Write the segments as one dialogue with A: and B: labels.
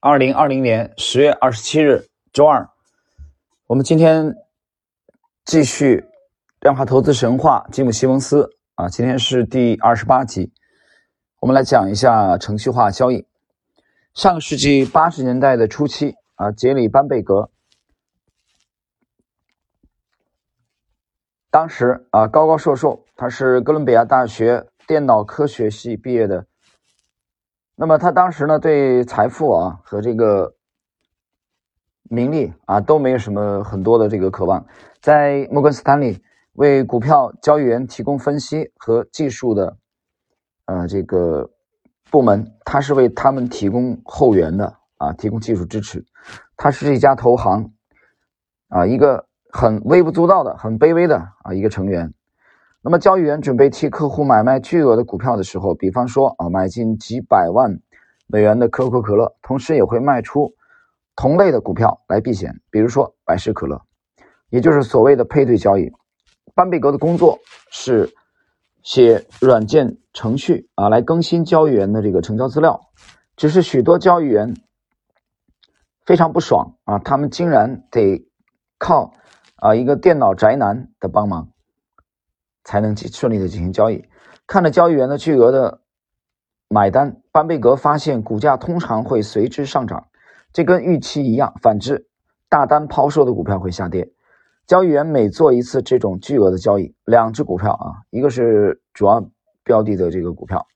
A: 二零二零年十月二十七日，周二，我们今天继续《量化投资神话》吉姆·西蒙斯啊，今天是第二十八集，我们来讲一下程序化交易。上个世纪八十年代的初期啊，杰里·班贝格当时啊高高瘦瘦，他是哥伦比亚大学电脑科学系毕业的。那么他当时呢，对财富啊和这个名利啊都没有什么很多的这个渴望，在摩根斯坦利为股票交易员提供分析和技术的呃这个部门，他是为他们提供后援的啊，提供技术支持。他是这家投行啊一个很微不足道的、很卑微的啊一个成员。那么，交易员准备替客户买卖巨额的股票的时候，比方说啊，买进几百万美元的可口可乐，同时也会卖出同类的股票来避险，比如说百事可乐，也就是所谓的配对交易。班贝格的工作是写软件程序啊，来更新交易员的这个成交资料。只是许多交易员非常不爽啊，他们竟然得靠啊一个电脑宅男的帮忙。才能进顺利的进行交易。看着交易员的巨额的买单，班贝格发现股价通常会随之上涨，这跟预期一样。反之，大单抛售的股票会下跌。交易员每做一次这种巨额的交易，两只股票啊，一个是主要标的的这个股票，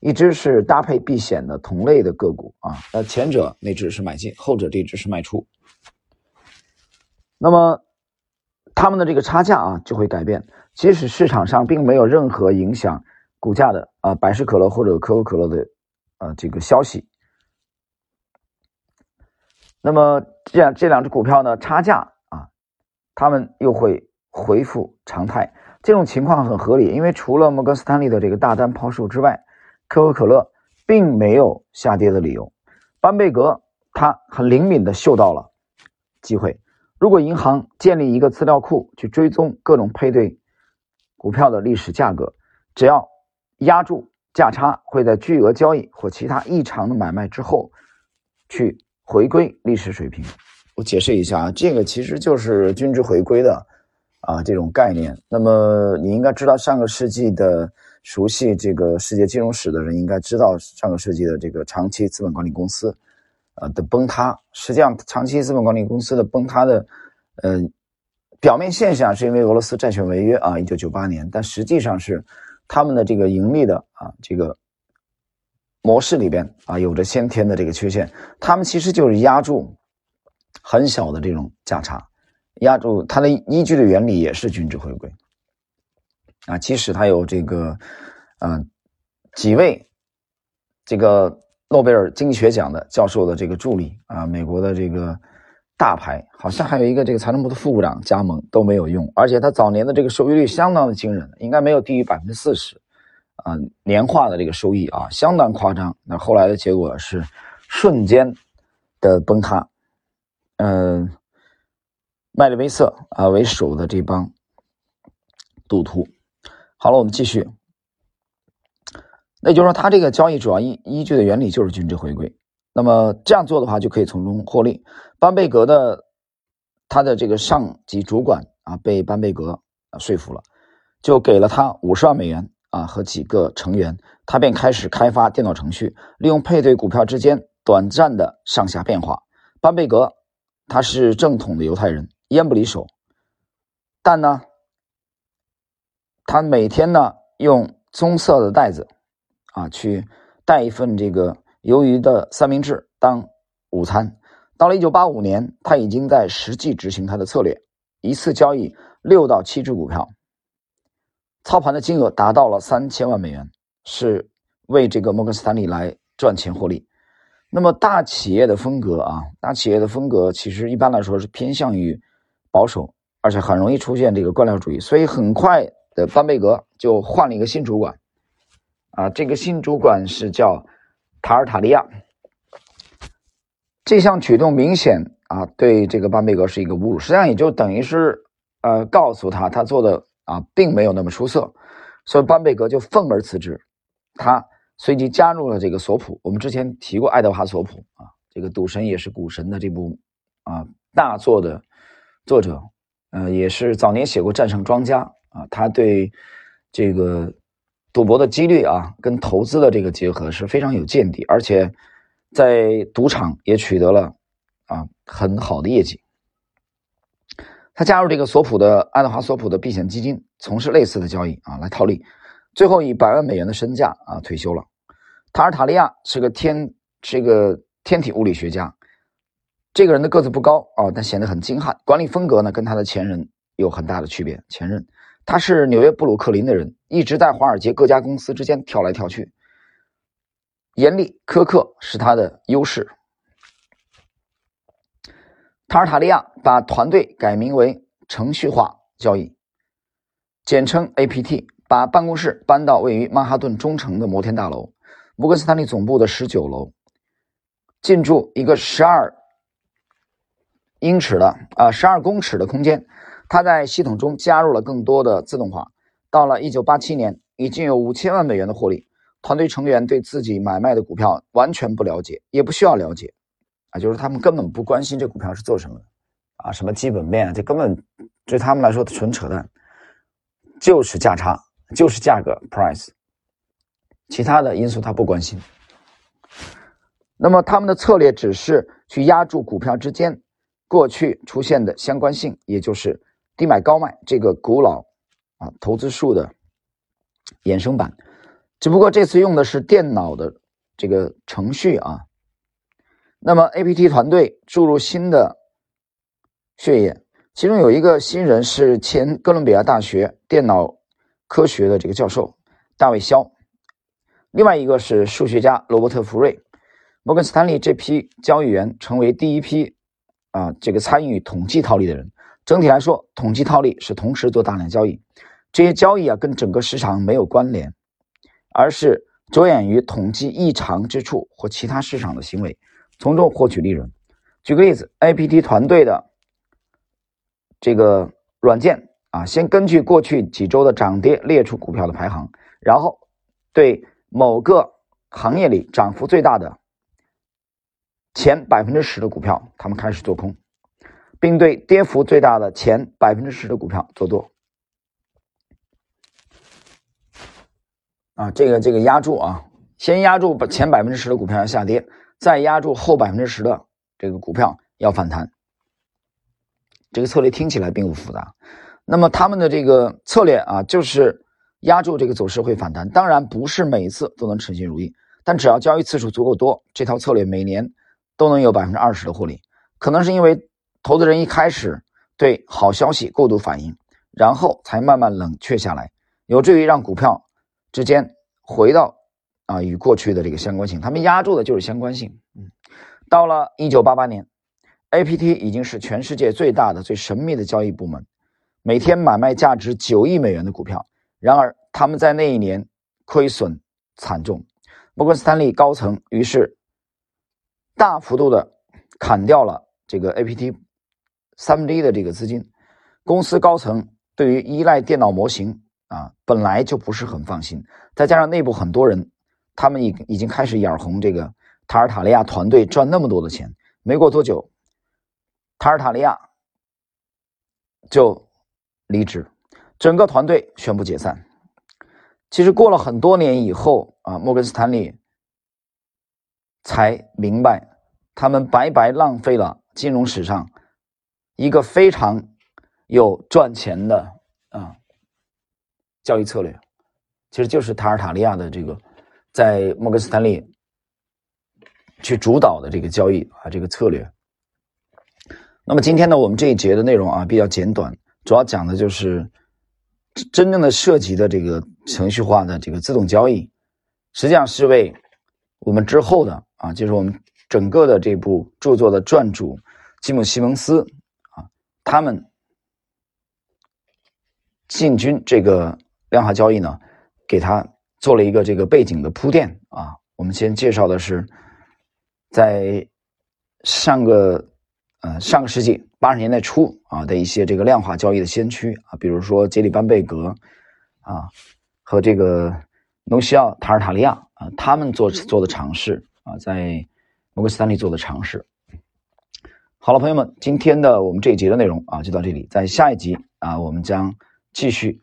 A: 一只是搭配避险的同类的个股啊。那前者那只是买进，后者这只是卖出。那么他们的这个差价啊就会改变。即使市场上并没有任何影响股价的啊，百事可乐或者可口可乐的啊这个消息，那么这样这两只股票呢差价啊，他们又会恢复常态。这种情况很合理，因为除了摩根斯坦利的这个大单抛售之外，可口可乐并没有下跌的理由。班贝格他很灵敏的嗅到了机会，如果银行建立一个资料库去追踪各种配对。股票的历史价格，只要压住价差，会在巨额交易或其他异常的买卖之后，去回归历史水平。我解释一下啊，这个其实就是均值回归的啊这种概念。那么你应该知道，上个世纪的熟悉这个世界金融史的人应该知道，上个世纪的这个长期资本管理公司啊的崩塌，实际上长期资本管理公司的崩塌的，嗯。表面现象是因为俄罗斯债券违约啊，一九九八年，但实际上是他们的这个盈利的啊这个模式里边啊有着先天的这个缺陷，他们其实就是压住很小的这种价差，压住它的依据的原理也是均值回归啊，即使它有这个嗯几位这个诺贝尔经济学奖的教授的这个助力啊，美国的这个。大牌好像还有一个这个财政部的副部长加盟都没有用，而且他早年的这个收益率相当的惊人，应该没有低于百分之四十，啊，年化的这个收益啊，相当夸张。那后来的结果是瞬间的崩塌，嗯，麦利威瑟啊为首的这帮赌徒。好了，我们继续。那就是说，他这个交易主要依依据的原理就是均值回归。那么这样做的话，就可以从中获利。班贝格的他的这个上级主管啊，被班贝格说服了，就给了他五十万美元啊和几个成员，他便开始开发电脑程序，利用配对股票之间短暂的上下变化。班贝格他是正统的犹太人，烟不离手，但呢，他每天呢用棕色的袋子啊去带一份这个。鱿鱼的三明治当午餐，到了一九八五年，他已经在实际执行他的策略，一次交易六到七只股票，操盘的金额达到了三千万美元，是为这个摩根斯坦利来赚钱获利。那么大企业的风格啊，大企业的风格其实一般来说是偏向于保守，而且很容易出现这个官僚主义，所以很快的班贝格就换了一个新主管，啊，这个新主管是叫。塔尔塔利亚。这项举动明显啊，对这个班贝格是一个侮辱，实际上也就等于是呃告诉他，他做的啊并没有那么出色，所以班贝格就愤而辞职，他随即加入了这个索普。我们之前提过爱德华索普啊，这个赌神也是股神的这部啊大作的作者，呃，也是早年写过《战胜庄家》啊，他对这个赌博的几率啊跟投资的这个结合是非常有见地，而且在赌场也取得了啊很好的业绩。他加入这个索普的爱德华索普的避险基金，从事类似的交易啊来套利，最后以百万美元的身价啊退休了。塔尔塔利亚是个天是个天体物理学家，这个人的个子不高啊，但显得很精悍。管理风格呢跟他的前任有很大的区别。前任他是纽约布鲁克林的人，一直在华尔街各家公司之间跳来跳去，严厉苛刻是他的优势。塔尔塔利亚把团队改名为程序化交易，简称 APT，把办公室搬到位于曼哈顿中城的摩天大楼。摩根斯坦利总部的十九楼，进驻一个十二英尺的啊十二公尺的空间。他在系统中加入了更多的自动化。到了一九八七年，已经有五千万美元的获利。团队成员对自己买卖的股票完全不了解，也不需要了解啊，就是他们根本不关心这股票是做什么的啊，什么基本面，这根本对他们来说纯扯淡，就是价差，就是价格 price。其他的因素他不关心，那么他们的策略只是去压住股票之间过去出现的相关性，也就是低买高卖这个古老啊投资术的衍生版，只不过这次用的是电脑的这个程序啊。那么 APT 团队注入新的血液，其中有一个新人是前哥伦比亚大学电脑科学的这个教授大卫肖。另外一个是数学家罗伯特·福瑞，摩根斯坦利这批交易员成为第一批啊，这个参与统计套利的人。整体来说，统计套利是同时做大量交易，这些交易啊跟整个市场没有关联，而是着眼于统计异常之处或其他市场的行为，从中获取利润。举个例子，APT 团队的这个软件啊，先根据过去几周的涨跌列出股票的排行，然后对。某个行业里涨幅最大的前百分之十的股票，他们开始做空，并对跌幅最大的前百分之十的股票做多。啊，这个这个压住啊，先压住前百分之十的股票要下跌，再压住后百分之十的这个股票要反弹。这个策略听起来并不复杂，那么他们的这个策略啊，就是。压住这个走势会反弹，当然不是每一次都能称心如意，但只要交易次数足够多，这套策略每年都能有百分之二十的获利。可能是因为投资人一开始对好消息过度反应，然后才慢慢冷却下来，有助于让股票之间回到啊与过去的这个相关性。他们压住的就是相关性。嗯，到了一九八八年，APT 已经是全世界最大的、最神秘的交易部门，每天买卖价值九亿美元的股票。然而，他们在那一年亏损惨重。摩根斯坦利高层于是大幅度的砍掉了这个 APT 三分之一的这个资金。公司高层对于依赖电脑模型啊，本来就不是很放心。再加上内部很多人，他们已已经开始眼红这个塔尔塔利亚团队赚那么多的钱。没过多久，塔尔塔利亚就离职。整个团队宣布解散。其实过了很多年以后啊，摩根斯坦利才明白，他们白白浪费了金融史上一个非常有赚钱的啊交易策略，其实就是塔尔塔利亚的这个在摩根斯坦利去主导的这个交易啊这个策略。那么今天呢，我们这一节的内容啊比较简短，主要讲的就是。真正的涉及的这个程序化的这个自动交易，实际上是为我们之后的啊，就是我们整个的这部著作的撰主吉姆·西蒙斯，他们进军这个量化交易呢，给他做了一个这个背景的铺垫啊。我们先介绍的是在上个呃上个世纪。八十年代初啊的一些这个量化交易的先驱啊，比如说杰里班贝格啊和这个农西奥塔尔塔利亚啊，他们做做的尝试啊，在摩根斯坦利做的尝试。好了，朋友们，今天的我们这一节的内容啊就到这里，在下一集啊我们将继续